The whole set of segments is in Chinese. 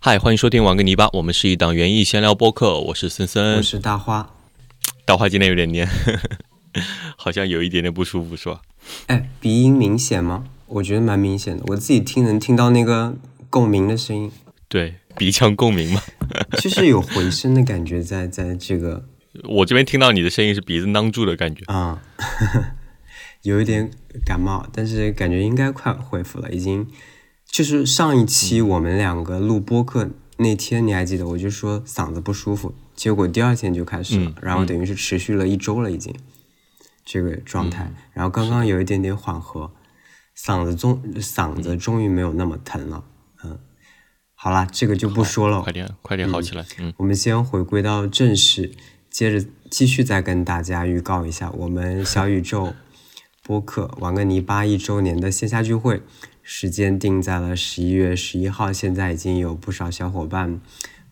嗨，欢迎收听玩个泥巴，我们是一档园艺闲聊播客，我是森森我。是大花。大花今天有点黏，好像有一点点不舒服，是吧？哎，鼻音明显吗？我觉得蛮明显的，我自己听能听到那个共鸣的声音，对，鼻腔共鸣嘛。就是有回声的感觉在，在这个 我这边听到你的声音是鼻子囔住的感觉。啊、有一点感冒，但是感觉应该快恢复了，已经。就是上一期我们两个录播客那天，你还记得？我就说嗓子不舒服，结果第二天就开始了，嗯然后等于是持续了一周了，已经这个状态。然后刚刚有一点点缓和，嗓子终嗓子终于没有那么疼了。嗯，好啦，这个就不说了快。点，快点好起来。嗯，我们先回归到正事，接着继续再跟大家预告一下我们小宇宙播客玩个泥巴一周年的线下聚会，时间定在了十一月十一号，现在已经有不少小伙伴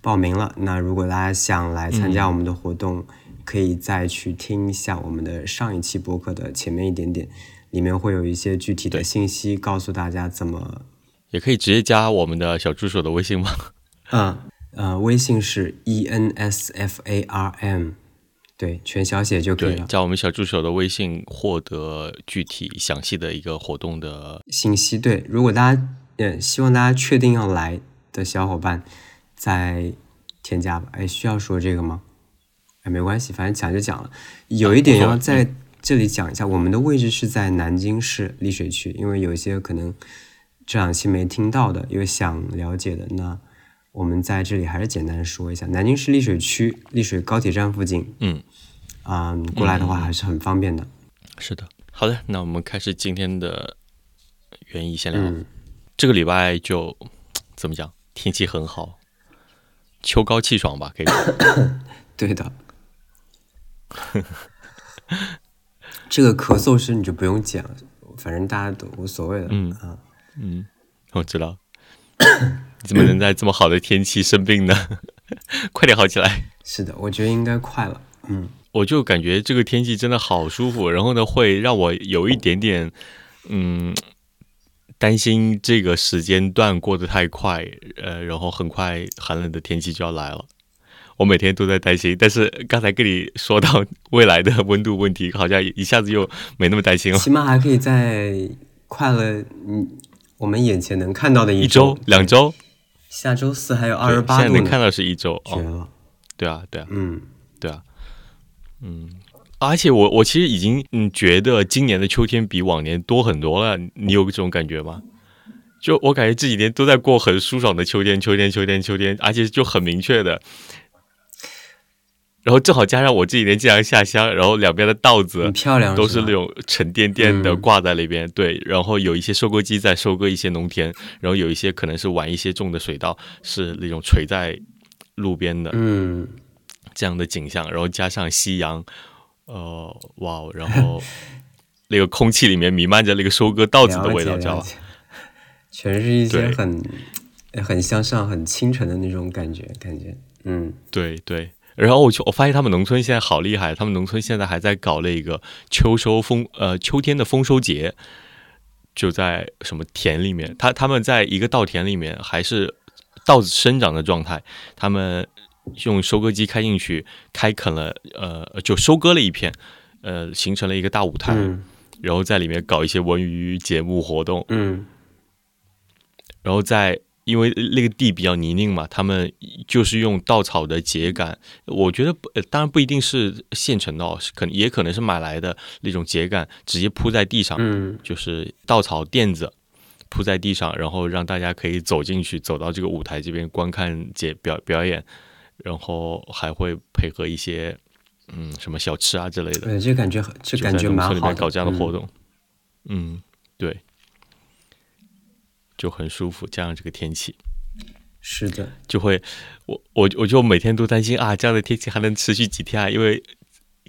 报名了。那如果大家想来参加我们的活动，可以再去听一下我们的上一期播客的前面一点点，里面会有一些具体的信息告诉大家怎么也可以直接加我们的小助手的微信吗？嗯，呃，微信是 e n s f a r m，对，全小写就可以，了。加我们小助手的微信，获得具体详细的一个活动的。信息对，如果大家呃希望大家确定要来的小伙伴，再添加吧。哎，需要说这个吗？哎，没关系，反正讲就讲了。有一点要在这里讲一下，我们的位置是在南京市丽水区，因为有一些可能这两期没听到的，有想了解的，那我们在这里还是简单说一下，南京市丽水区丽水高铁站附近。嗯，啊、过来的话还是很方便的。是的。好的，那我们开始今天的园艺闲聊。嗯，这个礼拜就怎么讲？天气很好，秋高气爽吧，可以说。对的。这个咳嗽声你就不用剪了，反正大家都无所谓的。嗯啊，嗯，我知道。你 怎么能在这么好的天气生病呢？快点好起来！是的，我觉得应该快了。嗯，我就感觉这个天气真的好舒服，然后呢，会让我有一点点，嗯，担心这个时间段过得太快，呃，然后很快寒冷的天气就要来了。我每天都在担心，但是刚才跟你说到 未来的温度问题，好像一下子又没那么担心了。起码还可以在快了，嗯，我们眼前能看到的一周周、、两，周，下周四还有二十八度，现在能看到是一周哦。绝了。对啊，对啊，嗯，嗯，而且我我其实已经嗯觉得今年的秋天比往年多很多了，你有这种感觉吗？就我感觉这几天都在过很舒爽的秋天，秋天，秋天，秋天，而且就很明确的。然后正好加上我这几天经常下乡，然后两边的稻子漂亮，都是那种沉甸甸的嗯。挂在那边，对，然后有一些收割机在收割一些农田，然后有一些可能是晚一些种的水稻是那种垂在路边的，嗯，这样的景象，然后加上夕阳，呃，哇哦，然后 那个空气里面弥漫着那个收割稻子的味道，知道吧？全是一些很很向上、很清纯的那种感觉，感觉，嗯，对对。然后我就我发现他们农村现在好厉害，他们农村现在还在搞那个秋收丰呃秋天的丰收节，就在什么田里面，他他们在一个稻田里面还是稻子生长的状态，他们用收割机开进去，开垦了呃就收割了一片，呃形成了一个大舞台，嗯。然后在里面搞一些文娱节目活动，嗯。然后在因为那个地比较泥泞嘛，他们就是用稻草的秸秆，我觉得不、呃、当然不一定是现成的哦，是可能也可能是买来的那种秸秆，直接铺在地上，嗯。就是稻草垫子铺在地上，然后让大家可以走进去，走到这个舞台这边观看节表表演，然后还会配合一些嗯什么小吃啊之类的。对，就感觉就感觉蛮好的里面搞这样的活嗯动，嗯，对，就很舒服。加上这个天气，是的，就会我我我就每天都担心啊，这样的天气还能持续几天啊？因为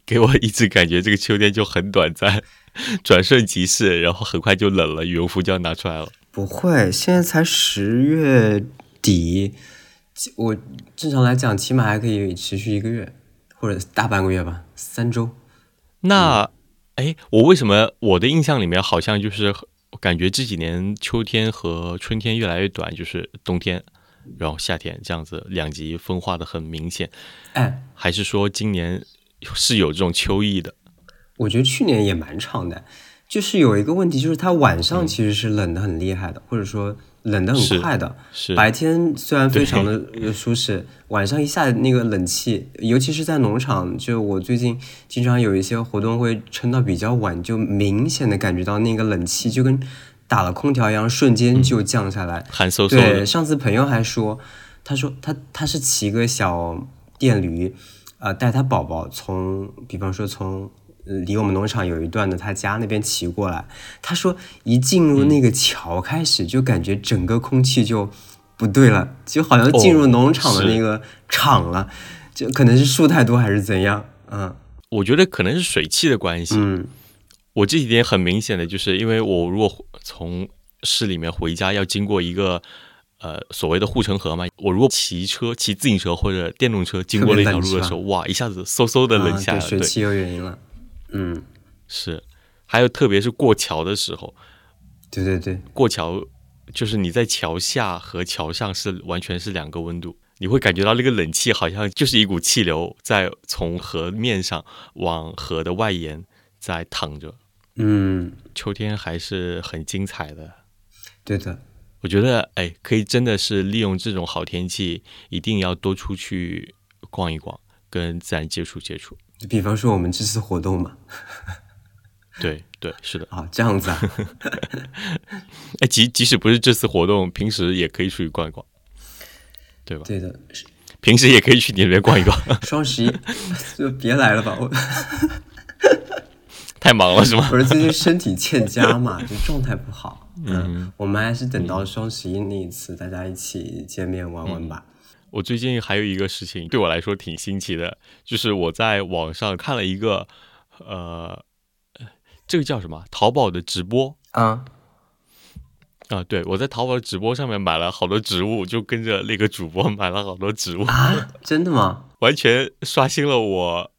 给我一直感觉这个秋天就很短暂，转瞬即逝，然后很快就冷了，羽绒服就要拿出来了。不会，现在才十月底，我正常来讲，起码还可以持续一个月，或者大半个月吧，三周。那哎，我为什么我的印象里面好像就是感觉这几年秋天和春天越来越短，就是冬天然后夏天这样子两极分化的很明显。哎，还是说今年是有这种秋意的？我觉得去年也蛮长的，就是有一个问题，就是它晚上其实是冷的很厉害的，或者说冷的很快的。是。白天虽然非常的舒适，晚上一下那个冷气，尤其是在农场，就我最近经常有一些活动会撑到比较晚，就明显的感觉到那个冷气就跟打了空调一样，瞬间就降下来，寒飕。飕对，上次朋友还说，他说他他是骑个小电驴，呃，带他宝宝从，比方说从呃离我们农场有一段的他家那边骑过来。他说一进入那个桥开始，就感觉整个空气就不对了，就好像进入农场的那个场了，就可能是树太多还是怎样，嗯我觉得可能是水汽的关系。嗯我这几天很明显的就是，因为我如果从市里面回家要经过一个呃所谓的护城河嘛，我如果骑车、骑自行车或者电动车经过那条路的时候，哇，一下子嗖嗖的冷下来。对，水汽有原因了，嗯，是，还有特别是过桥的时候，对对对，过桥就是你在桥下和桥上是完全是两个温度，你会感觉到那个冷气好像就是一股气流在从河面上往河的外沿在淌着。嗯，秋天还是很精彩的，对的，我觉得哎，可以真的是利用这种好天气，一定要多出去逛一逛，跟自然接触接触。比方说我们这次活动嘛，对对，是的。啊，这样子啊。哎，即即使不是这次活动，平时也可以出去逛一逛，对吧？对的，平时也可以去你那边逛一逛，双十一 就别来了吧，我太忙了是吗？不是最近身体欠佳嘛，就状态不好。嗯，我们还是等到双十一那一次，大家一起见面玩玩吧。我最近还有一个事情对我来说挺新奇的，就是我在网上看了一个，呃，这个叫什么？淘宝的直播啊，啊，对我在淘宝的直播上面买了好多植物，就跟着那个主播买了好多植物，啊，真的吗？完全刷新了我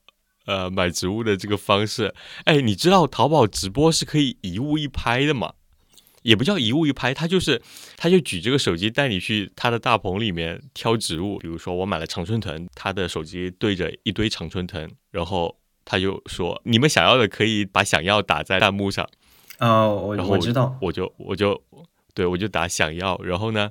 呃买植物的这个方式。哎，你知道淘宝直播是可以一物一拍的吗？也不叫一物一拍，他就是他就举这个手机带你去他的大棚里面挑植物。比如说我买了常春藤，他的手机对着一堆常春藤，然后他就说你们想要的可以把想要打在弹幕上。哦，我然后我知道，我就我就对我就打想要，然后呢，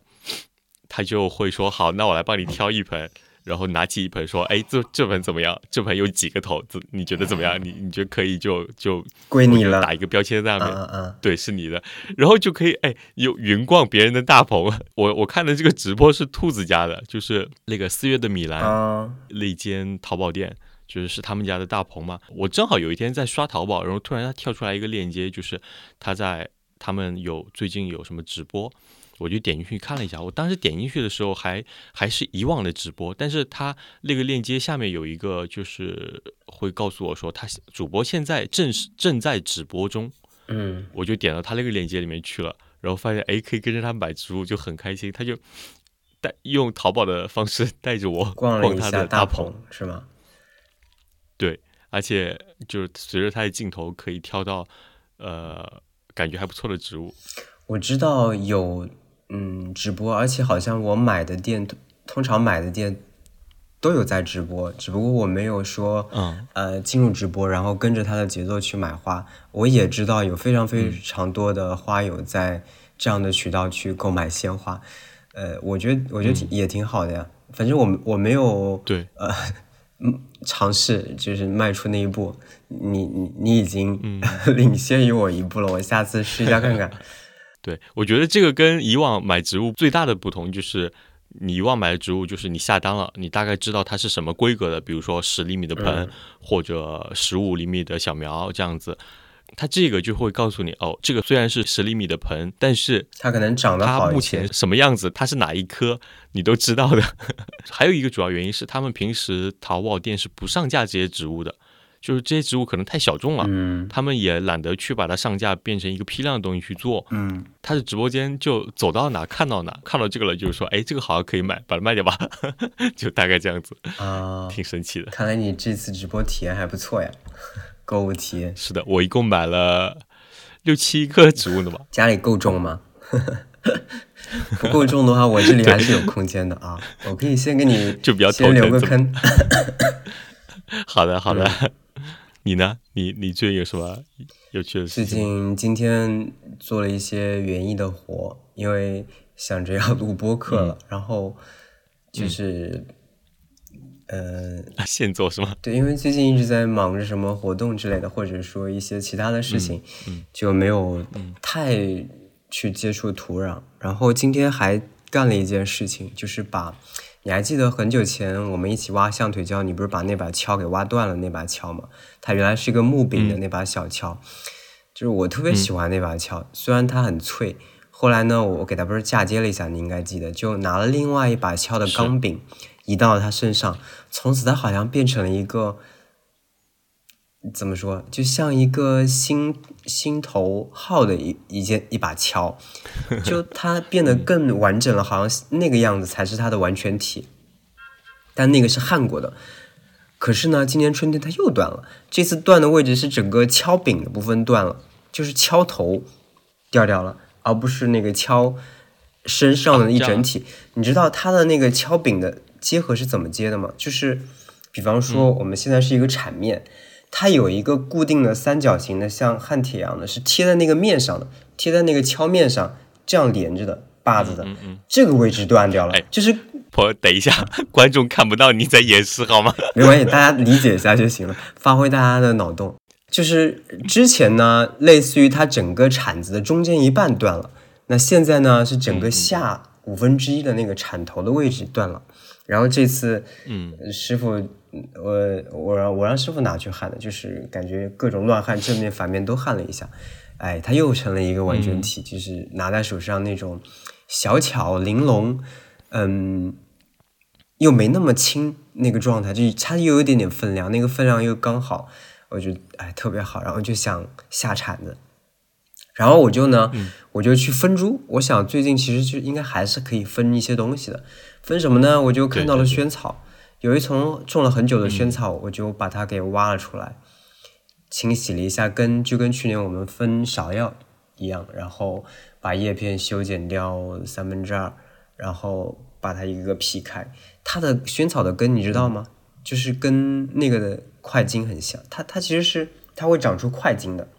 他就会说好，那我来帮你挑一盆，然后拿起一盆说，哎，这这盆怎么样？这盆有几个头子？你觉得怎么样？你你觉得可以就就归你了。打一个标签在上面，嗯嗯对，是你的，然后就可以哎，有云逛别人的大棚。我我看的这个直播是兔子家的，就是那个四月的米兰、啊，那间淘宝店，就是是他们家的大棚嘛。我正好有一天在刷淘宝，然后突然它跳出来一个链接，就是他在他们有最近有什么直播，我就点进去看了一下。我当时点进去的时候还还是以往的直播，但是他那个链接下面有一个就是会告诉我说，他主播现在正是正在直播中。嗯，我就点到他那个链接里面去了，然后发现哎，可以跟着他买植物，就很开心。他就带用淘宝的方式带着我逛了一他下大棚是吗？对，而且就是随着他的镜头可以挑到呃感觉还不错的植物。我知道有嗯直播，而且好像我买的店，通常买的店都有在直播，只不过我没有说嗯呃进入直播，然后跟着他的节奏去买花。我也知道有非常非常多的花友在这样的渠道去购买鲜花，呃，我觉得我觉得、也挺好的呀。反正我我没有对，呃嗯尝试就是迈出那一步，你你你已经、领先于我一步了，我下次试一下看看。对，我觉得这个跟以往买植物最大的不同就是，你以往买的植物就是你下单了，你大概知道它是什么规格的，比如说十厘米的盆、嗯或者十五厘米的小苗这样子。它这个就会告诉你，哦，这个虽然是十厘米的盆，但是它可能长得它目前。什么样子，它是哪一颗，你都知道的。还有一个主要原因是，他们平时淘宝店是不上架这些植物的，就是这些植物可能太小众了，嗯他们也懒得去把它上架变成一个批量的东西去做。嗯，他的直播间就走到哪看到哪，看到这个了就是说，哎，这个好像可以买，把它卖掉吧，就大概这样子，啊，挺神奇的。看来你这次直播体验还不错呀，购物体验。是的，我一共买了六七个植物呢吧。家里够种吗？不够重的话，我这里还是有空间的啊，我可以先给你 就比较先留个坑。好的，好的。你呢？你你最近有什么有趣的事情最？近今天做了一些园艺的活，因为想着要录播客了，然后就是，呃，现做是吗？对，因为最近一直在忙着什么活动之类的，或者说一些其他的事情，就没有太去接触土壤。然后今天还干了一件事情，就是把，你还记得很久前我们一起挖象腿礁，你不是把那把锹给挖断了那把锹吗？它原来是一个木柄的那把小锹，就是我特别喜欢那把锹，虽然它很脆。后来呢，我给它不是嫁接了一下，你应该记得，就拿了另外一把锹的钢柄移到了它身上，从此它好像变成了一个怎么说，就像一个心心头好的一一件一把锹，就它变得更完整了，好像那个样子才是它的完全体，但那个是焊过的。可是呢，今年春天它又断了，这次断的位置是整个锹柄的部分断了，就是锹头掉掉了，而不是那个锹身上的一整体。你知道它的那个锹柄的接合是怎么接的吗？就是，比方说我们现在是一个铲面，它有一个固定的三角形的，像焊铁一样的，是贴在那个面上的，贴在那个锹面上，这样连着的把子的，这个位置断掉了，哎就是我等一下，观众看不到你在演示好吗？没关系，大家理解一下就行了，发挥大家的脑洞。就是之前呢，类似于它整个铲子的中间一半断了，那现在呢是整个下五分之一的那个铲头的位置断了。然后这次，嗯，师傅，我我让我让师傅拿去焊的，就是感觉各种乱焊，正面反面都焊了一下，哎，它又成了一个完整体，就是拿在手上那种小巧玲珑，嗯，又没那么轻那个状态，就它又有一点点分量，那个分量又刚好，我觉得哎特别好，然后就想下铲子，然后我就呢，我就去分株，我想最近其实就应该还是可以分一些东西的，分什么呢？我就看到了对对对萱草，有一丛种了很久的萱草，我就把它给挖了出来，清洗了一下根，就跟去年我们分芍药一样，然后把叶片修剪掉三分之二，然后把它一个个劈开。它的萱草的根你知道吗？就是跟那个的块茎很像，它它其实是它会长出块茎的，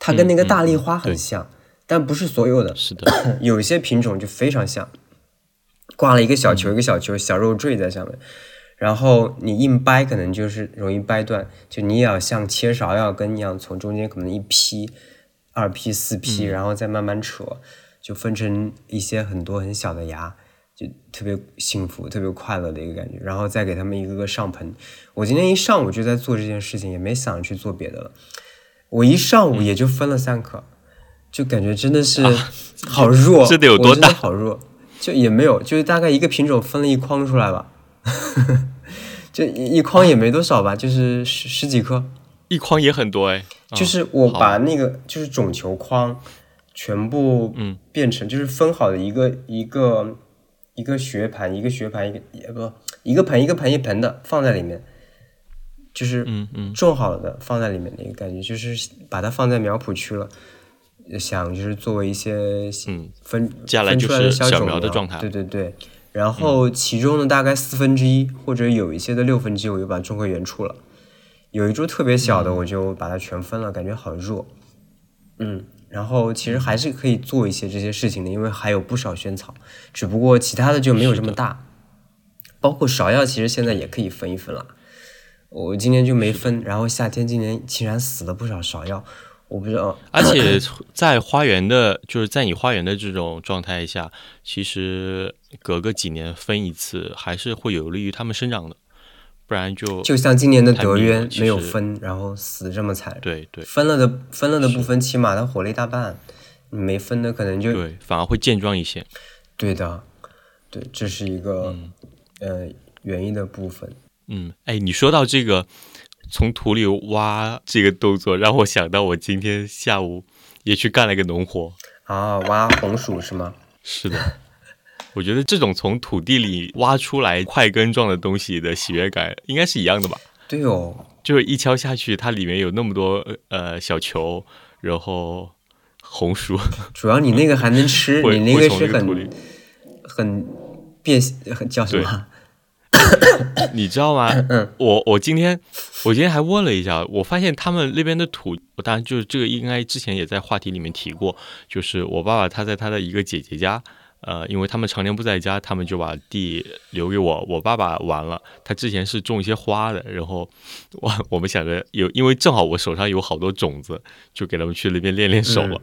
它跟那个大丽花很对像，但不是所有的，是的，有一些品种就非常像，挂了一个小球一个小球，小肉坠在上面，然后你硬掰可能就是容易掰断，就你也要像切芍药根一样，从中间可能一劈、二劈、四劈，然后再慢慢扯，就分成一些很多很小的芽。就特别幸福、特别快乐的一个感觉，然后再给他们一个个上盆。我今天一上午就在做这件事情，也没想着去做别的了。我一上午也就分了三颗，就感觉真的是好弱，这得有多大？好弱，就也没有，就是大概一个品种分了一筐出来吧，就一一筐也没多少吧，就是十十几颗。一筐也很多哎，啊就是我把那个就是种球筐全部嗯。变成就是分好的一个一个一个学盘一个学盘一个也不一个盆一个盆一盆的放在里面，就是嗯嗯种好了的放在里面的一个感觉，就是把它放在苗圃区了，想就是作为一些嗯分接下来就分出来的是小苗苗的状态嗯对对对。然后其中的，大概四分之一或者有一些的六分之一，我就把它种回原处了。有一株特别小嗯的，我就把它全分了，感觉好弱。嗯，然后其实还是可以做一些这些事情的，因为还有不少萱草，只不过其他的就没有这么大。包括芍药，其实现在也可以分一分了。我今年就没分，然后夏天今年竟然死了不少芍药，我不知道。而且在花园的，就是在你花园的这种状态下，其实隔个几年分一次，还是会有利于它们生长的，不然就就像今年的德渊没有分，然后死这么惨。对对分了的分了的部分，起码它活了一大半，你没分的可能就对，反而会健壮一些。对的，对，这是一个、呃原因的部分。嗯，哎，你说到这个从土里挖这个动作，让我想到我今天下午也去干了一个农活。啊，挖红薯是吗？是的，我觉得这种从土地里挖出来块根状的东西的喜悦感，应该是一样的吧？对哦，就是一敲下去，它里面有那么多呃小球，然后红薯，主要你那个还能吃，你那个是很很变很叫什么？你知道吗？我我今天我今天还问了一下，我发现他们那边的土，我当然就是这个应该之前也在话题里面提过，就是我爸爸他在他的一个姐姐家，呃，因为他们常年不在家，他们就把地留给我。我爸爸完了，他之前是种一些花的，然后 我我们想着有，因为正好我手上有好多种子，就给他们去那边练练手了。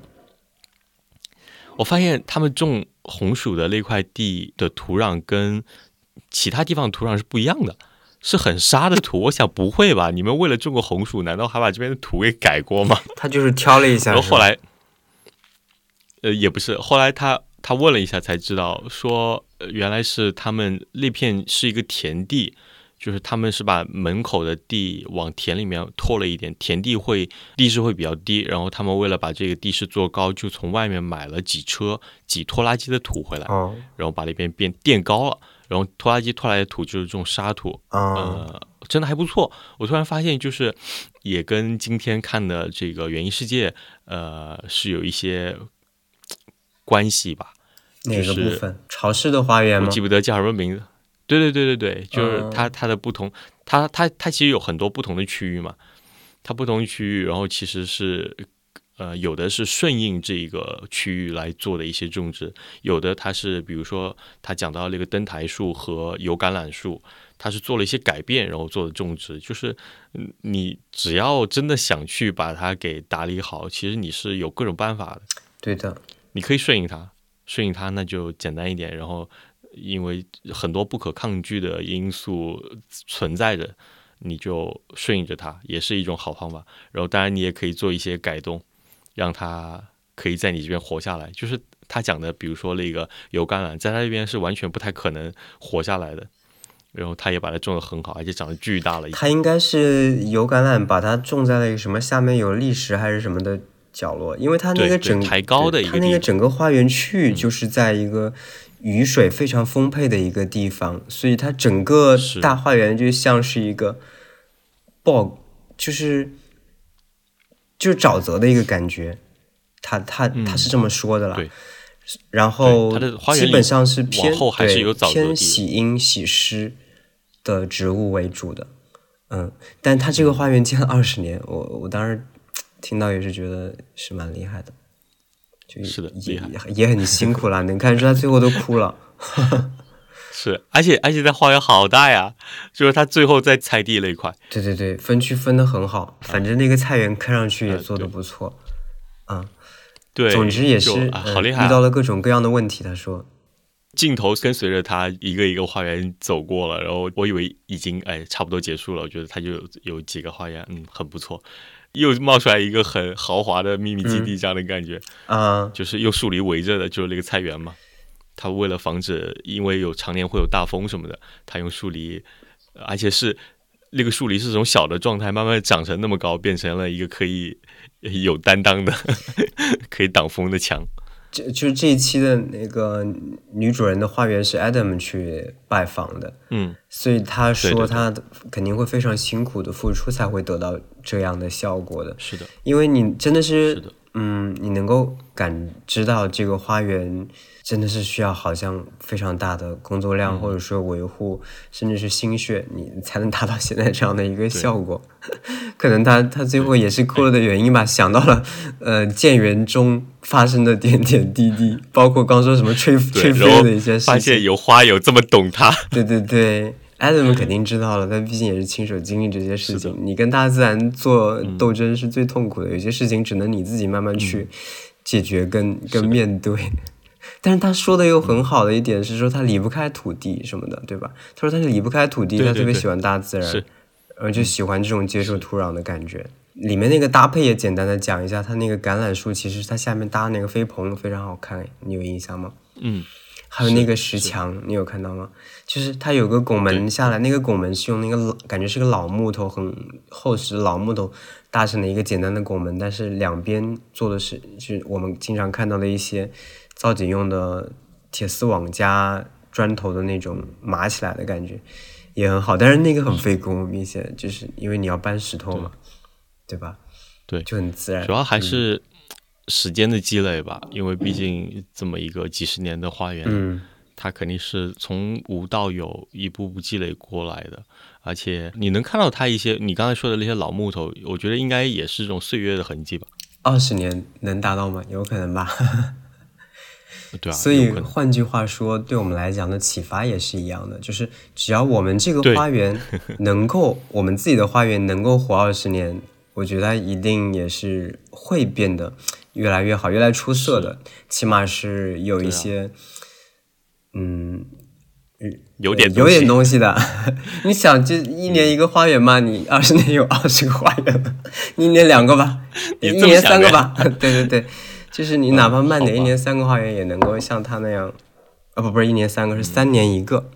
我发现他们种红薯的那块地的土壤跟其他地方土壤是不一样的，是很沙的土。我想不会吧？你们为了种个红薯，难道还把这边的土给改过吗？他就是挑了一下，然后后来，呃，也不是，后来他他问了一下才知道，说、呃原来是他们那片是一个田地，就是他们是把门口的地往田里面拓了一点，田地会地势会比较低，然后他们为了把这个地势做高，就从外面买了几车几拖拉机的土回来，哦然后把那边变垫高了，然后拖拉机拖来的土就是这种沙土，啊呃，真的还不错。我突然发现，就是也跟今天看的这个《园艺世界》呃是有一些关系吧。哪个就是部分？潮湿的花园吗我记？不得叫什么名字。对对对对对，就是嗯它它的不同，它它它其实有很多不同的区域嘛，它不同区域，然后其实是呃有的是顺应这个区域来做的一些种植，有的它是比如说他讲到那个灯台树和油橄榄树，它是做了一些改变，然后做的种植，就是嗯你只要真的想去把它给打理好，其实你是有各种办法的。对的，你可以顺应它，顺应它那就简单一点。然后，因为很多不可抗拒的因素存在着，你就顺应着它，也是一种好方法。然后，当然你也可以做一些改动，让他可以在你这边活下来。就是他讲的，比如说那个油橄榄，在他这边是完全不太可能活下来的。然后他也把它种得很好，而且长得巨大了。他应该是油橄榄把它种在了一个什么下面有砾石还是什么的角落，因为它那个整抬高的一个它那个整个花园区域就是在一个雨水非常丰沛的一个地方，所以它整个大花园就像是一个爆，就是就是沼泽的一个感觉。他他他是这么说的啦，嗯对。然后基本上是偏对偏喜阴喜湿的植物为主的，嗯，但他这个花园建了二十年，我我当时听到也是觉得是蛮厉害的，就是的也也很辛苦啦，能看出他最后都哭了，是，而且而且在花园好大呀，就是他最后在菜地那一块，对对对，分区分的很好，反正那个菜园看上去也呃做的不错，嗯，对，总之也是好厉害、啊，遇到了各种各样的问题，他说，镜头跟随着他一个一个花园走过了，然后我以为已经哎差不多结束了，我觉得他就有有几个花园，嗯，很不错，又冒出来一个很豪华的秘密基地这样的感觉，啊、就是又树篱围着的，就是那个菜园嘛。他为了防止，因为有常年会有大风什么的，他用树篱，呃而且是那个树篱是从小的状态慢慢长成那么高，变成了一个可以有担当的、可以挡风的墙。就就是这一期的那个女主人的花园是 Adam 去拜访的，嗯，所以他说他肯定会非常辛苦的付出才会得到这样的效果的，是的，因为你真的是，嗯，你能够感知到这个花园真的是需要好像非常大的工作量，嗯。或者说维护，甚至是心血，你才能达到现在这样的一个效果。可能他他最后也是哭了的原因吧，想到了 呃建园中发生的点点滴滴，包括刚说什么吹吹对，然后飞的一些事情。发现。有花友这么懂他，对对对，Adam 肯定知道了，他毕竟也是亲手经历这些事情。你跟大自然做斗争是最痛苦的，有些事情只能你自己慢慢去解决跟、跟面对。但是他说的又很好的一点是说他离不开土地什么的，对吧？他说他是离不开土地，对对对他特别喜欢大自然，是然后就喜欢这种接触土壤的感觉。里面那个搭配也简单的讲一下，它那个橄榄树其实它下面搭那个飞棚非常好看，你有印象吗？嗯，还有那个石墙，你有看到吗？就是它有个拱门下来，那个拱门是用那个老，感觉是个老木头，很厚实的老木头搭成的一个简单的拱门，但是两边做的是就是我们经常看到的一些造景用的铁丝网加砖头的那种码起来的感觉，也很好。但是那个很费工，明显就是因为你要搬石头嘛，对吧？对就很自然。主要还是时间的积累吧，因为毕竟这么一个几十年的花园，嗯，它肯定是从无到有一步步积累过来的。而且你能看到它一些你刚才说的那些老木头，我觉得应该也是这种岁月的痕迹吧。二十年能达到吗？有可能吧。对啊，所以换句话说，对我们来讲的启发也是一样的，就是只要我们这个花园能够，我们自己的花园能够活二十年，我觉得一定也是会变得越来越好，越来越出色的，起码是有一些，嗯，有点有点东西的。你想，这一年一个花园嘛，你二十年有二十个花园 一年两个吧，你一年三个吧。对对对，就是你哪怕慢点，一年三个花园也能够像他那样，啊不不是一年三个，是三年一个。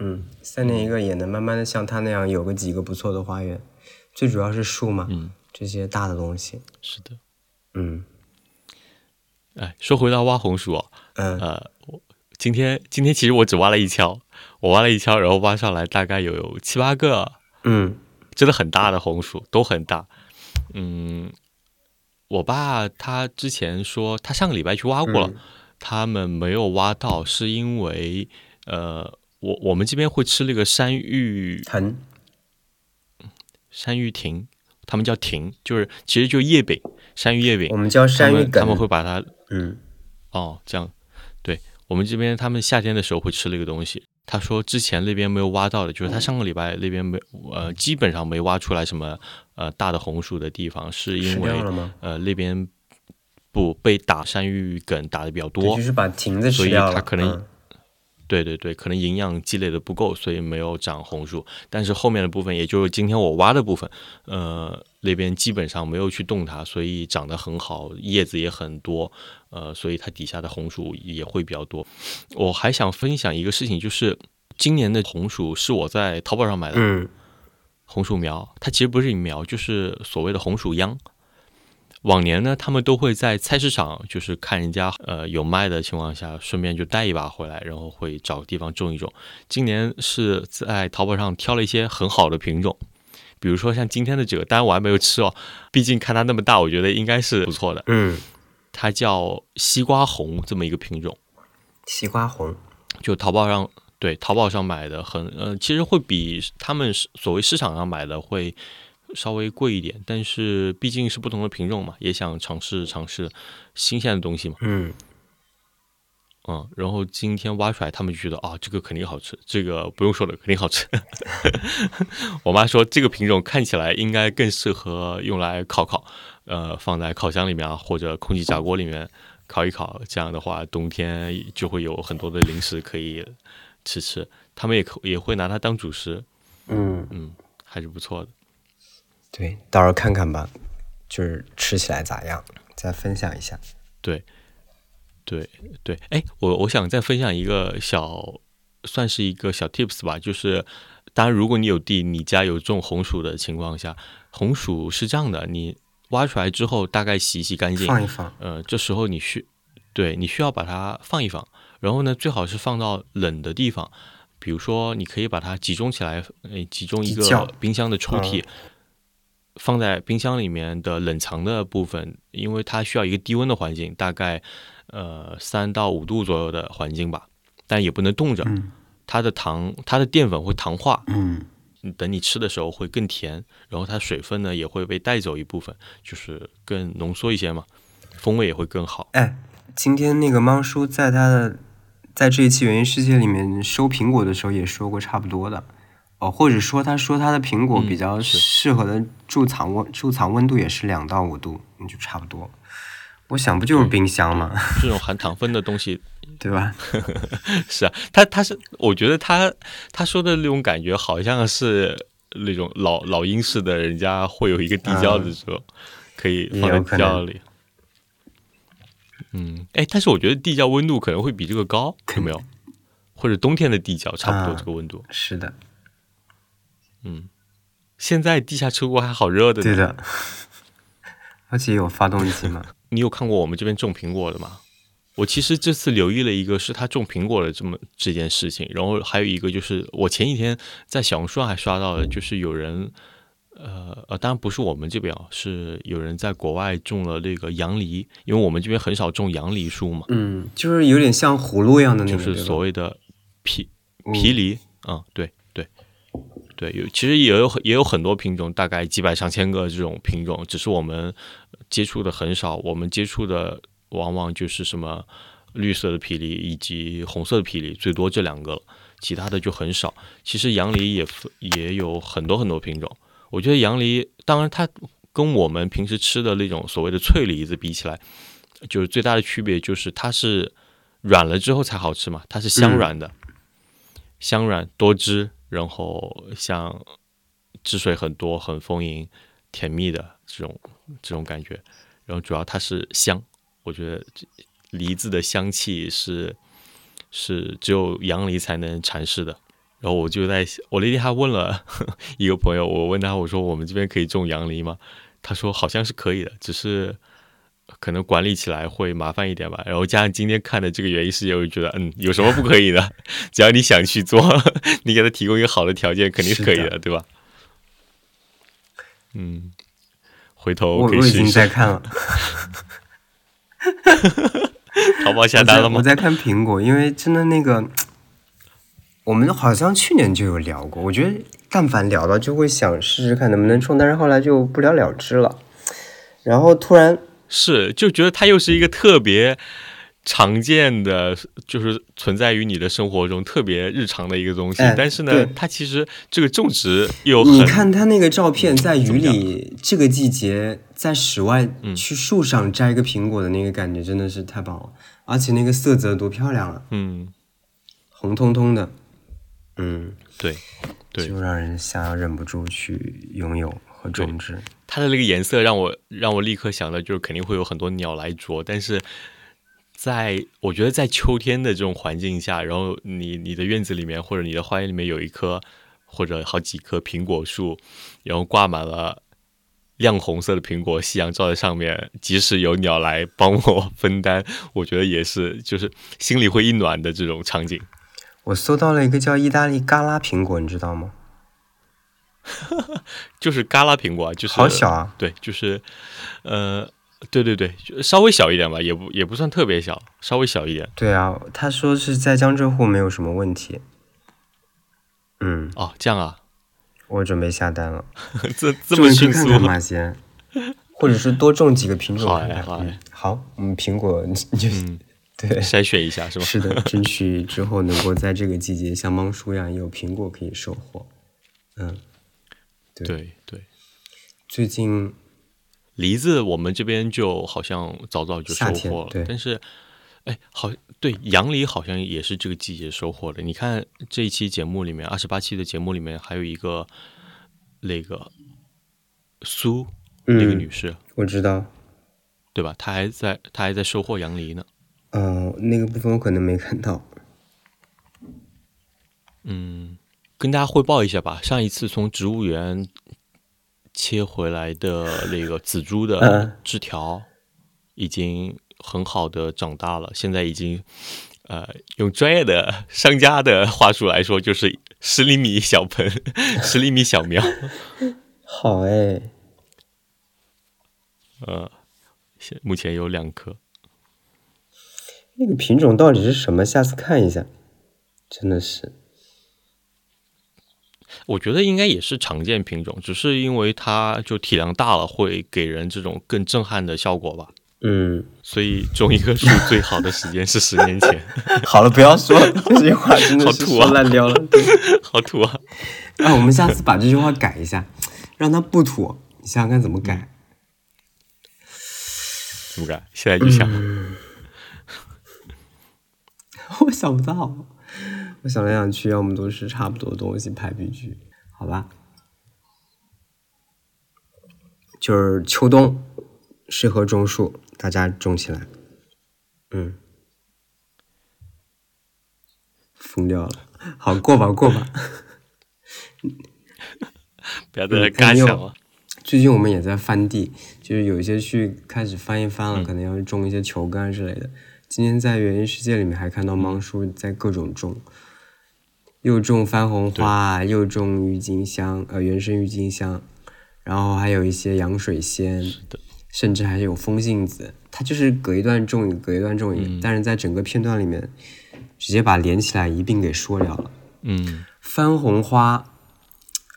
嗯，三年一个也能慢慢的像他那样有个几个不错的花园。最主要是树嘛，嗯，这些大的东西。是的。嗯哎，说回到挖红薯哦，嗯呃，我今天今天其实我只挖了一锹，我挖了一锹，然后挖上来大概有七八个，嗯真的很大的红薯，都很大。嗯，我爸他之前说他上个礼拜去挖过了，嗯他们没有挖到，是因为呃，我我们这边会吃那个山芋藤山芋亭，他们叫亭，就是其实就叶饼，山芋叶饼我，们叫山芋们他们。会把它嗯哦，这样，对我们这边他们夏天的时候会吃那个东西。他说之前那边没有挖到的，就是他上个礼拜那边没呃基本上没挖出来什么呃大的红薯的地方，是因为？呃那边不被打山芋梗打的比较，多就，是把亭子所以吃掉了。它可能嗯对对对，可能营养积累的不够，所以没有长红薯。但是后面的部分，也就是今天我挖的部分，呃，那边基本上没有去动它，所以长得很好，叶子也很多，呃，所以它底下的红薯也会比较多。我还想分享一个事情，就是今年的红薯是我在淘宝上买的嗯红薯苗，它其实不是苗，就是所谓的红薯秧。往年呢，他们都会在菜市场，就是看人家呃有卖的情况下，顺便就带一把回来，然后会找个地方种一种。今年是在淘宝上挑了一些很好的品种，比如说像今天的这个，当然我还没有吃哦，毕竟看它那么大，我觉得应该是不错的。嗯，它叫西瓜红这么一个品种，西瓜红。就淘宝上对淘宝上买的很呃，其实会比他们所谓市场上买的会稍微贵一点，但是毕竟是不同的品种嘛，也想尝试尝试新鲜的东西嘛。嗯嗯，然后今天挖出来，他们就觉得啊，这个肯定好吃，这个不用说了，肯定好吃。我妈说这个品种看起来应该更适合用来烤烤，呃，放在烤箱里面啊，或者空气炸锅里面烤一烤，这样的话冬天就会有很多的零食可以吃吃。他们也可也会拿它当主食，嗯，嗯，还是不错的。对，到时候看看吧，就是吃起来咋样，再分享一下。对，对，对，哎，我我想再分享一个小，算是一个小 tips 吧，就是，当然，如果你有地，你家有种红薯的情况下，红薯是这样的，你挖出来之后，大概洗一洗干净，放一放。呃，这时候你需，对你需要把它放一放，然后呢，最好是放到冷的地方，比如说，你可以把它集中起来，呃，集中一个冰箱的抽屉，放在冰箱里面的冷藏的部分，因为它需要一个低温的环境，大概呃三到五度左右的环境吧，但也不能冻着，嗯。它的糖、它的淀粉会糖化，嗯等你吃的时候会更甜，然后它水分呢也会被带走一部分，就是更浓缩一些嘛，风味也会更好。哎，今天那个猫叔在他的在这一期《原因世界》里面收苹果的时候也说过差不多的。哦，或者说他说他的苹果嗯比较适合的贮藏温贮藏温度也是两到五度，那就差不多。我想不就是冰箱吗？这种含糖分的东西 对吧？是啊，他他是，我觉得他他说的那种感觉，好像是那种老老英式的人家会有一个地窖的时候，可以放在地窖里。嗯，哎，但是我觉得地窖温度可能会比这个高，有没有？或者冬天的地窖差不多啊这个温度。是的，嗯现在地下车库还好热的呢。对的。而且有发动机嘛？你有看过我们这边种苹果的吗？我其实这次留意了一个是他种苹果的这么这件事情，然后还有一个就是我前几天在小红书上还刷到了，就是有人呃呃，当然不是我们这边啊，是有人在国外种了那个杨梨，因为我们这边很少种杨梨树嘛，嗯，就是有点像葫芦一样的那种，就是所谓谓的皮皮梨，嗯，对对对，有其实也有也有很多品种，大概几百上千个这种品种，只是我们接触的很少，我们接触的往往就是什么绿色的皮梨以及红色的皮梨，最多这两个了，其他的就很少。其实杨梨也分也有很多很多品种。我觉得杨梨，当然它跟我们平时吃的那种所谓的脆梨子比起来，就是最大的区别就是它是软了之后才好吃嘛，它是香软的，香软多汁，然后像汁水很多、很丰盈、甜蜜的这种这种感觉，然后主要它是香，我觉得梨子的香气是是只有杨梨才能阐释的。然后我就在，我那天还问了 一个朋友，我问他，我说我们这边可以种杨梨吗？他说好像是可以的，只是可能管理起来会麻烦一点吧。然后加上今天看的这个园艺世界，我就觉得，嗯，有什么不可以的？只要你想去做，你给他提供一个好的条件，肯定是可以的，对吧？嗯，回头我我已经在看了，淘宝下单了吗？我在看苹果，因为真的那个。我们好像去年就有聊过，我觉得但凡聊到就会想试试看能不能冲，但是后来就不了了之了。然后突然是就觉得它又是一个特别常见的，就是存在于你的生活中特别日常的一个东西。但是呢，它其实这个种植又你看它那个照片，在雨里这个季节在室外去树上摘一个苹果的那个感觉真的是太棒了，而且那个色泽多漂亮啊！嗯，红彤彤的。嗯，对，对，就让人想要忍不住去拥有和种植。它的那个颜色让我让我立刻想到，就是肯定会有很多鸟来啄。但是在我觉得在秋天的这种环境下，然后你你的院子里面或者你的花园里面有一棵或者好几棵苹果树，然后挂满了亮红色的苹果，夕阳照在上面，即使有鸟来帮我分担，我觉得也是就是心里会一暖的这种场景。我搜到了一个叫意大利嘎拉苹果，你知道吗？就是嘎啦苹果，就是好小啊。对，就是，呃，对对对，稍微小一点吧，也不也不算特别小，稍微小一点。对啊，他说是在江浙沪没有什么问题。嗯，哦，这样啊，我准备下单了。这这么迅速吗？先，或者是多种几个品种。好嘞，好哎，好，嗯，苹果就。对，筛选一下是吧？是的，争取之后能够在这个季节像芒叔一样有苹果可以收获。嗯，对对。最近梨子我们这边就好像早早就收获了，但是，哎，好，对，杨梨好像也是这个季节收获的。你看这一期节目里面，二十八期的节目里面还有一个那个苏那个女士，我知道，对吧？她还在她还在收获杨梨呢。嗯，那个部分我可能没看到。嗯，跟大家汇报一下吧。上一次从植物园切回来的那个紫珠的枝条，已经很好的长大了。现在已经，呃，用专业的商家的话术来说，就是十厘米小盆，十厘米小苗。好哎。呃，现目前有两颗。那个品种到底是什么？下次看一下，真的是。我觉得应该也是常见品种，只是因为它就体量大了，会给人这种更震撼的效果吧。嗯。所以种一棵树 最好的时间是十年前。好了，不要说这句话，真的是说烂掉了。好土啊！那我们下次把这句话改一下，让它不土。你想想看怎么改？怎么改？现在就想。我想不到，我想来想去，要么都是差不多的东西排比句，好吧？就是秋冬适合种树，大家种起来。嗯，疯掉了，好过吧过吧。不要在这干想了。最近我们也在翻地，就是有一些去开始翻一翻了，可能要种一些球杆之类的。今天在园艺世界里面还看到芒叔在各种种，又种番红花，又种郁金香，呃，原生郁金香，然后还有一些洋水仙，甚至还有风信子，它就是隔一段种一个，隔一段种一个，但是在整个片段里面，直接把连起来一并给说掉了。嗯，番红花，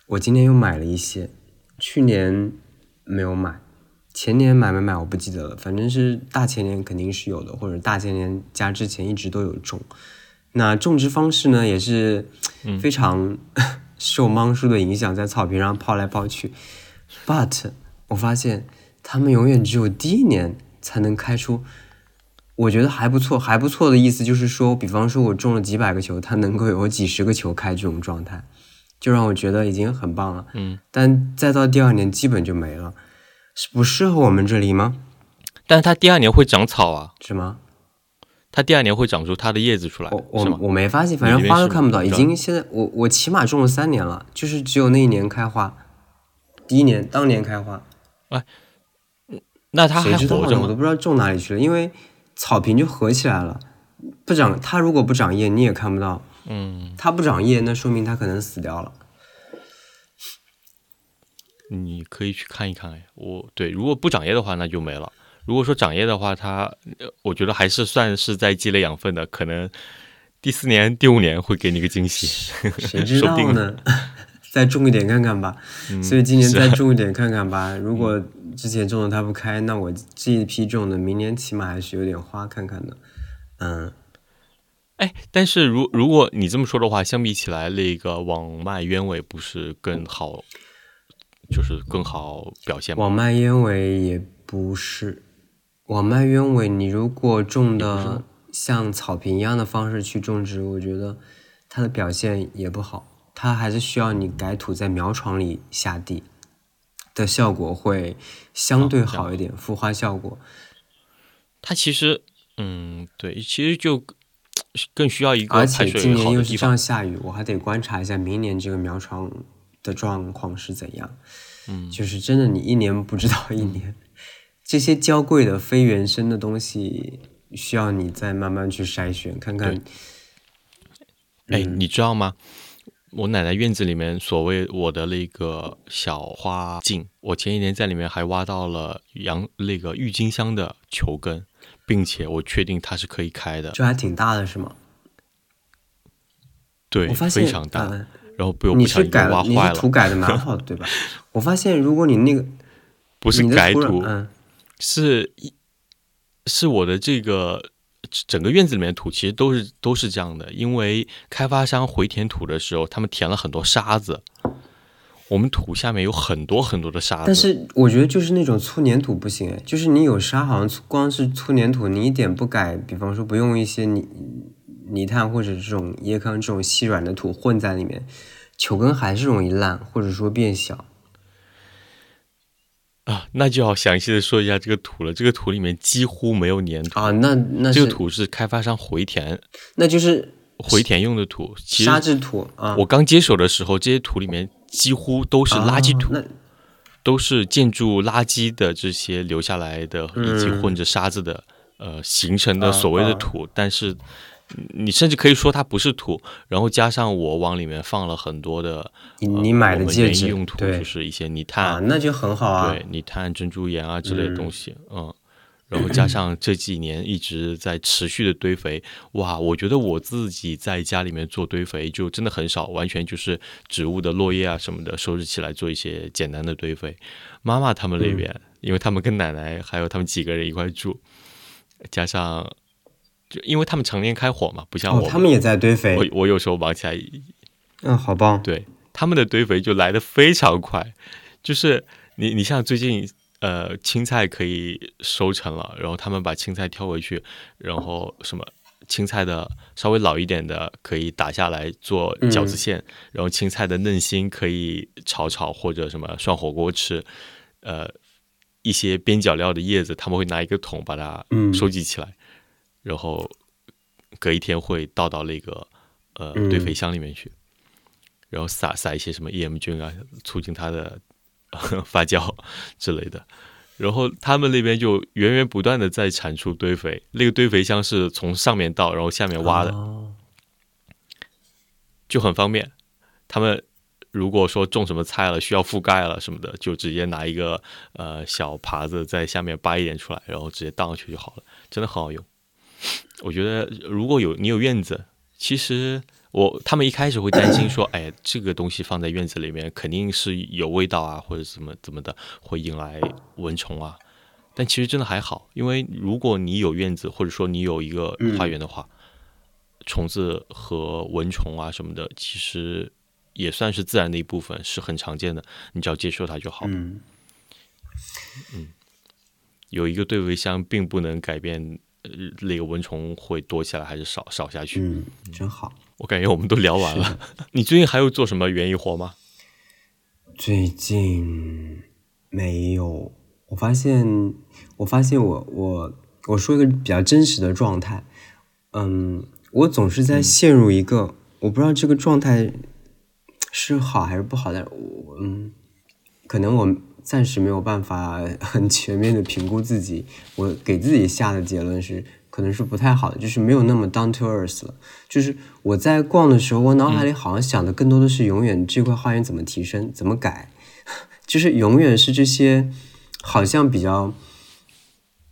我今年又买了一些，去年没有买，前年买没买我不记得了，反正是大前年肯定是有的，或者大前年加之前一直都有种。那种植方式呢，也是非常 受芒叔的影响，在草坪上抛来抛去。But 我发现他们永远只有第一年才能开出，我觉得还不错，还不错的意思就是说，比方说我种了几百个球，它能够有几十个球开这种状态，就让我觉得已经很棒了。嗯，但再到第二年基本就没了，是不适合我们这里吗？但是它第二年会长草啊，是吗？它第二年会长出它的叶子出来，我？我我没发现，反正花都看不到，已经现在我我起码种了三年了，就是只有那一年开花，第一年当年开花，哎，那它还？活着吗？我都不知道种哪里去了，因为草坪就合起来了，不长它如果不长叶，你也看不到，嗯，它不长叶，那说明它可能死掉了。你可以去看一看。哎，我对，如果不长叶的话，那就没了。如果说长叶的话，它，呃我觉得还是算是在积累养分的，可能第四年、第五年会给你个惊喜。谁知道呢？再种一点看看吧。嗯所以今年再种一点看看吧。如果之前种的它不开，那我这一批种的，明年起码还是有点花看看的。嗯，哎，但是如如果你这么说的话，相比起来，那个网脉鸢尾不是更好，就是更好表现吗？网脉鸢尾也不是，网脉鸢尾你如果种的像草坪一样的方式去种植，我觉得它的表现也不好。它还是需要你改土在苗床里下地的效果会相对好一点，孵化效果。它其实，嗯，对，其实就更需要一个而且今年又是这。样下雨，我还得观察一下明年这个苗床的状况是怎样。嗯，就是真的，你一年不知道一年，这些娇贵的非原生的东西，需要你再慢慢去筛选，看看。哎，嗯你知道吗？我奶奶院子里面所谓我的那个小花镜，我前几年在里面还挖到了洋那个郁金香的球根，并且我确定它是可以开的，就还挺大的是吗？对，我发现非常大。呃然后被我你不小心给是改了，你挖坏了，是土改的蛮好的，对吧？我发现如果你那个不是改土，嗯，是一是我的这个整个院子里面土其实都是都是这样的，因为开发商回填土的时候，他们填了很多沙子，我们土下面有很多很多的沙子，但是我觉得就是那种粗粘土不行哎，就是你有沙，好像光是粗粘土，你一点不改，比方说不用一些泥泥炭或者这种椰糠这种细软的土混在里面，球根还是容易烂，或者说变小。啊，那就要详细的说一下这个土了。这个土里面几乎没有粘土，啊，那那这个土是开发商回填那就是回填用的土。其实沙质土啊，我刚接手的时候，这些土里面几乎都是垃圾土，啊都是建筑垃圾的这些留下来的，以及嗯混着沙子的，呃，形成的啊所谓的啊土。但是你甚至可以说它不是土，然后加上我往里面放了很多的呃你你买的我们戒指园艺用途，对就是一些泥啊，炭，那就很好啊。对泥炭、珍珠岩啊之类的东西，嗯。然后加上这几年一直在持续的堆肥，哇！我觉得我自己在家里面做堆肥就真的很少，完全就是植物的落叶啊什么的收拾起来做一些简单的堆肥。妈妈他们那边，因为他们跟奶奶还有他们几个人一块住，加上就因为他们常年开火嘛，不像我，哦他们也在堆肥。我，我有时候忙起来嗯，好棒。对他们的堆肥就来的非常快，就是你你像最近呃青菜可以收成了，然后他们把青菜挑回去，然后什么青菜的稍微老一点的可以打下来做饺子馅，然后青菜的嫩心可以炒炒或者什么涮火锅吃，呃一些边角料的叶子他们会拿一个桶把它嗯。收集起来，然后隔一天会倒到那个呃嗯堆肥箱里面去。然后撒撒一些什么 EM 菌啊，促进它的 发酵 之类的。然后他们那边就源源不断的在产出堆肥，那个堆肥箱是从上面倒，然后下面挖的，哦就很方便。他们如果说种什么菜了，需要覆盖了什么的，就直接拿一个呃小耙子在下面扒一点出来，然后直接倒上去就好了，真的很好用。我觉得如果有你有院子，其实我他们一开始会担心说，哎，这个东西放在院子里面肯定是有味道啊，或者怎么怎么的，会引来蚊虫啊。但其实真的还好，因为如果你有院子，或者说你有一个花园的话，虫子和蚊虫啊什么的，其实也算是自然的一部分，是很常见的。你只要接受它就好了。嗯嗯，有一个对围箱，并不能改变呃那个蚊虫会多起来还是少少下去。嗯，真好。我感觉我们都聊完了。你最近还有做什么园艺活吗？最近没有，我发现，我发现我我我说一个比较真实的状态，嗯，我总是在陷入一个、我不知道这个状态是好还是不好的，我嗯，可能我暂时没有办法 很全面的评估自己，我给自己下的结论是可能是不太好的，就是没有那么 down to earth 了。就是我在逛的时候，我脑海里好像想的更多的是永远这块花园怎么提升，怎么改，就是永远是这些好像比较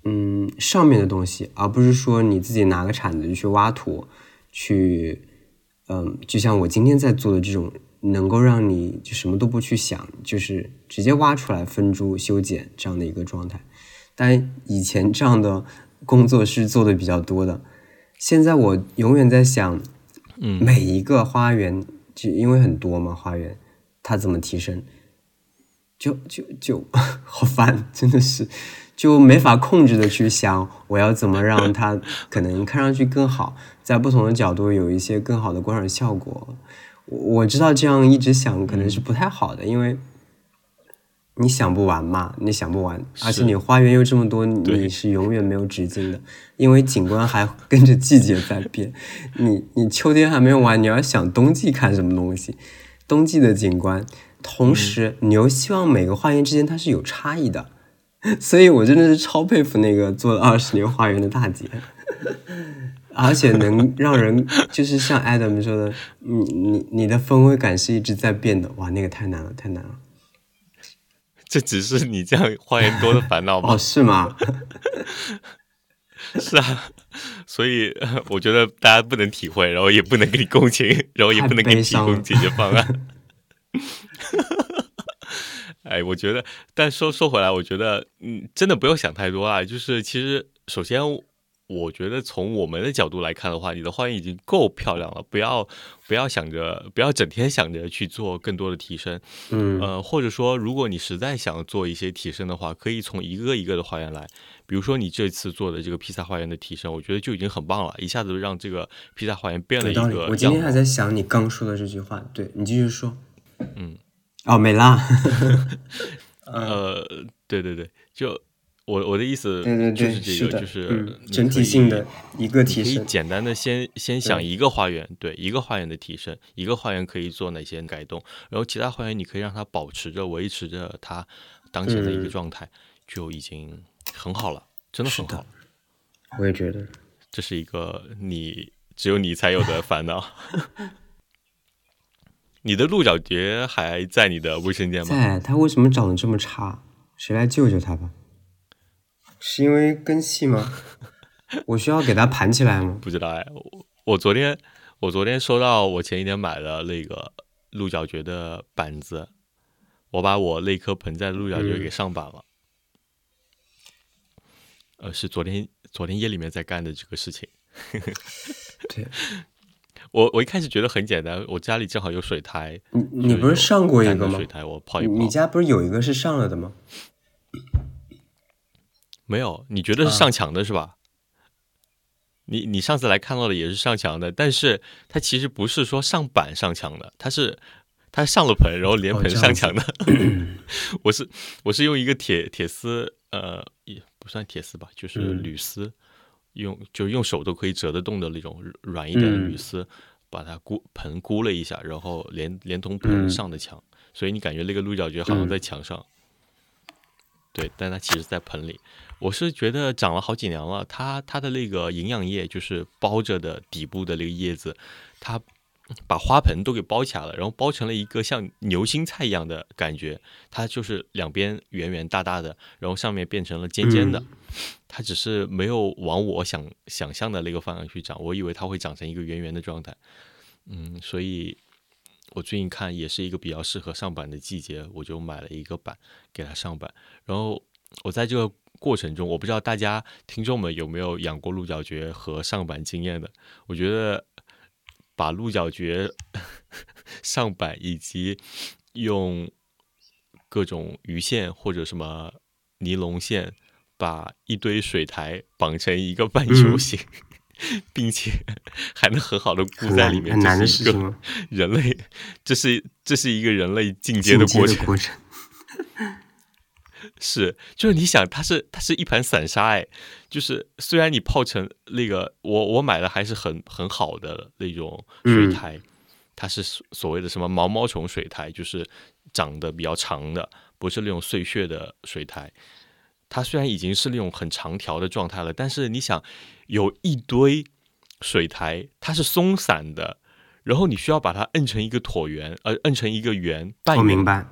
嗯上面的东西，而不是说你自己拿个铲子就去挖土，去嗯，就像我今天在做的这种，能够让你就什么都不去想，就是直接挖出来分株修剪这样的一个状态。但以前这样的工作是做的比较多的，现在我永远在想，嗯每一个花园，就因为很多嘛，花园它怎么提升，就就就 好烦，真的是就没法控制的去想我要怎么让它可能看上去更好，在不同的角度有一些更好的观赏效果。我我知道这样一直想可能是不太好的，因为你想不完嘛，你想不完，而且你花园又这么多，你是永远没有止境的，因为景观还跟着季节在变。你你秋天还没有完，你要想冬季看什么东西，冬季的景观，同时你又希望每个花园之间它是有差异的，所以我真的是超佩服那个做了二十年花园的大姐。而且能让人就是像 Adam 说的，你你你的氛围感是一直在变的，哇，那个太难了，太难了。这只是你这样花言多的烦恼吗？哦，是吗？是啊，所以呃我觉得大家不能体会，然后也不能给你共情，然后也不能给你提供解决方案。哎，我觉得，但说说回来，我觉得，嗯，真的不用想太多啊。就是其实，首先，我觉得从我们的角度来看的话，你的花园已经够漂亮了，不要不要想着，不要整天想着去做更多的提升。嗯呃，或者说，如果你实在想做一些提升的话，可以从一个一个的花园来。比如说，你这次做的这个披萨花园的提升，我觉得就已经很棒了，一下子让这个披萨花园变了一。个我今天。还在想你刚说的这句话，对你继续说。嗯，哦，没啦。呃，对对对，就我我的意思就是这个，的，就是嗯，整体性的一个提升可以。简单的先先想一个花园，对一个花园的提升，一个花园可以做哪些改动，然后其他花园你可以让它保持着、维持着它当前的一个嗯状态，就已经很好了，真的很好了。我也觉得。这是一个你只有你才有的烦恼。你的鹿角蕨还在你的卫生间吗？在，它为什么长得这么差？谁来救救它吧？是因为根系吗？我需要给它盘起来吗？不知道哎，我我昨天我昨天收到我前一天买的那个鹿角蕨的板子，我把我那颗盆栽的鹿角蕨嗯给上板了。呃，是昨天昨天夜里面在干的这个事情。对，我我一开始觉得很简单，我家里正好有水苔，你你不是上过一个吗水？苔我泡一泡。你你家不是有一个是上了的吗？没有，你觉得是上墙的是吧？你你上次来看到的也是上墙的，但是它其实不是说上板上墙的，它是它上了盆，然后连盆上墙的。我是我是用一个铁铁丝，呃，也不算铁丝吧，就是嗯铝丝，用就用手都可以折得动的那种软一点的铝嗯丝，把它箍盆箍了一下，然后连连同盆嗯上的墙，所以你感觉那个鹿角蕨好像嗯在墙上。对，但它其实在盆里。我是觉得长了好几年了，它它的那个营养液就是包着的底部的那个叶子，它把花盆都给包起来了，然后包成了一个像牛心菜一样的感觉。它就是两边圆圆大大的，然后上面变成了尖尖的。它只是没有往我想想象的那个方向去长，我以为它会长成一个圆圆的状态。嗯，所以我最近看也是一个比较适合上板的季节，我就买了一个板给它上板。然后我在这个过程中，我不知道大家听众们有没有养过鹿角蕨和上板经验的。我觉得把鹿角蕨 上板以及用各种鱼线或者什么尼龙线。把一堆水苔绑成一个半球形，并且还能很好的固在里面，这是一个人类，这是这是一个人类进阶的过程。是，就是你想，它是它是一盘散沙，哎，就是虽然你泡成那个，我我买的还是很很好的那种水苔，它是所谓的什么毛毛虫水苔，就是长得比较长的，不是那种碎屑的水苔。它虽然已经是那种很长条的状态了，但是你想，有一堆水苔，它是松散的，然后你需要把它摁成一个椭圆，呃，摁成一个圆，半圆。明白。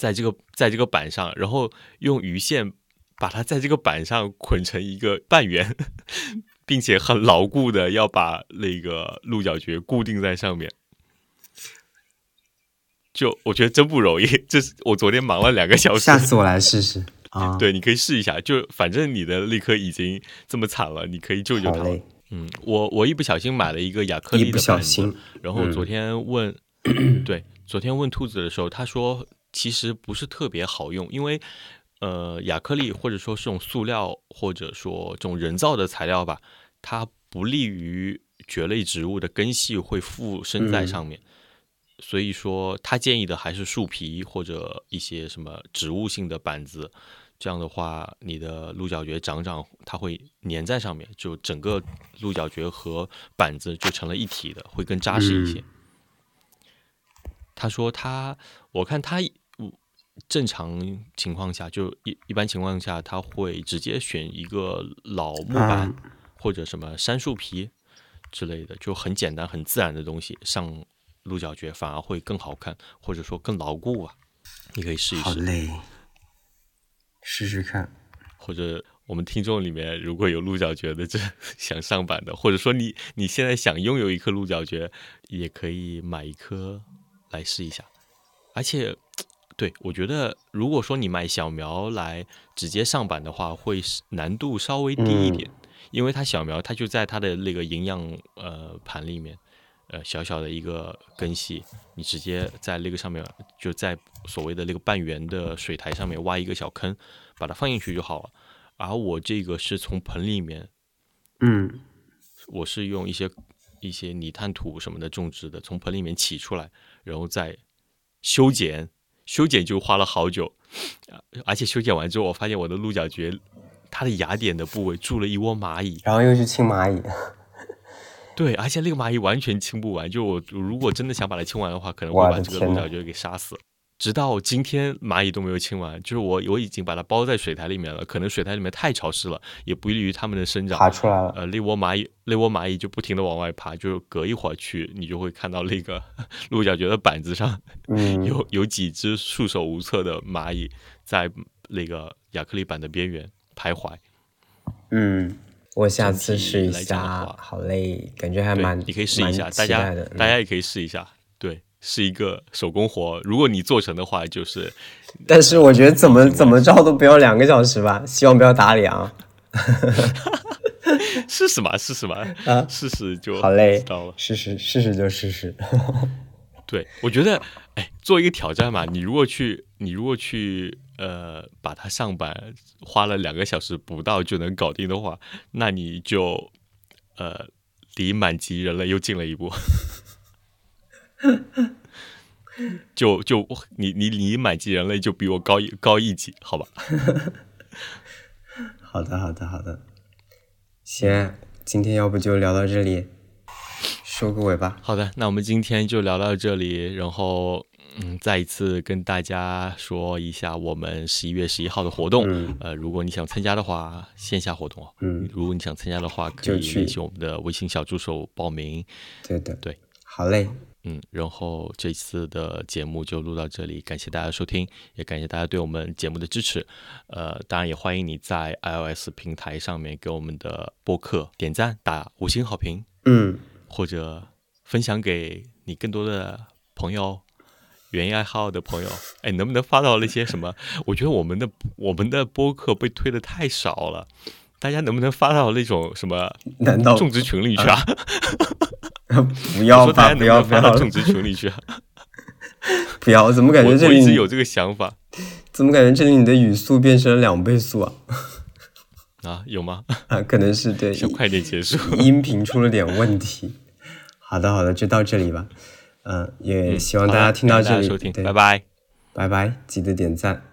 在这个在这个板上，然后用鱼线把它在这个板上捆成一个半圆，并且很牢固的要把那个鹿角蕨固定在上面。就我觉得真不容易，这是我昨天忙了两个小时。下次我来试试。啊，对，你可以试一下。就反正你的那颗已经这么惨了，你可以救救它。嗯，我我一不小心买了一个亚克力的板子，然后昨天问，对，昨天问兔子的时候，他说其实不是特别好用，因为呃，亚克力或者说是种塑料或者说这种人造的材料吧，它不利于蕨类植物的根系会附生在上面。所以说，他建议的还是树皮或者一些什么植物性的板子，这样的话，你的鹿角蕨长长，它会粘在上面，就整个鹿角蕨和板子就成了一体的，会更扎实一些。他说他，我看他正常情况下，就一一般情况下，他会直接选一个老木板或者什么杉树皮之类的，就很简单、很自然的东西上。鹿角蕨反而会更好看，或者说更牢固啊！你可以试一试。好嘞，试试看。或者我们听众里面如果有鹿角蕨的，这 想上板的，或者说你你现在想拥有一颗鹿角蕨，也可以买一颗来试一下。而且，对我觉得，如果说你买小苗来直接上板的话，会难度稍微低一点，因为它小苗它就在它的那个营养呃盘里面。呃，小小的一个根系，你直接在那个上面，就在所谓的那个半圆的水台上面挖一个小坑，把它放进去就好了。而我这个是从盆里面，嗯，我是用一些一些泥炭土什么的种植的，从盆里面起出来，然后再修剪，修剪就花了好久，而且修剪完之后，我发现我的鹿角蕨，它的芽点的部位住了一窝蚂蚁，然后又去清蚂蚁。对，而且那个蚂蚁完全清不完。就我如果真的想把它清完的话，可能会把这个鹿角蕨给杀死。直到今天，蚂蚁都没有清完。就是我我已经把它包在水苔里面了，可能水苔里面太潮湿了，也不利于它们的生长。爬出来了。呃，那窝蚂蚁，那窝蚂蚁就不停的往外爬，就是隔一会儿去，你就会看到那个 鹿角蕨的板子上，有有几只束手无策的蚂蚁在那个亚克力板的边缘徘徊。嗯。我下次试一下，好嘞，感觉还蛮，你可以试一下，大家大家也可以试一下，对，是一个手工活，如果你做成的话，就是。但是我觉得怎么怎么着都不要两个小时吧，希望不要打脸啊。试试嘛，试试嘛，啊，试试就好嘞，知道了，试试试试就试试。对，我觉得，哎，做一个挑战嘛，你如果去，你如果去。呃，把它上板花了两个小时不到就能搞定的话，那你就呃离满级人类又近了一步。就就你你你满级人类就比我高一高一级，好吧？好的好的好的，行，今天要不就聊到这里，收个尾吧。好的，那我们今天就聊到这里，然后。嗯，再一次跟大家说一下我们十一月十一号的活动。呃，如果你想参加的话，线下活动嗯，如果你想参加的话，可以联系我们的微信小助手报名。对的，对。好嘞，嗯，然后这次的节目就录到这里，感谢大家收听，也感谢大家对我们节目的支持。呃，当然也欢迎你在 iOS 平台上面给我们的播客点赞、打五星好评，嗯，或者分享给你更多的朋友、园艺爱好的朋友。哎，能不能发到那些什么？我觉得我们的我们的播客被推的太少了，大家能不能发到那种什么难道种植群里去啊？不要吧，我说大家能不要发到种植群里去啊？不要！怎么感觉这里我一直有这个想法 怎么感觉这里你的语速变成了两倍速啊？啊，有吗？啊，可能是对想快点结束。音频出了点问题。好的好的，就到这里吧。嗯，也希望大家听到这里，对拜拜。拜拜，记得点赞。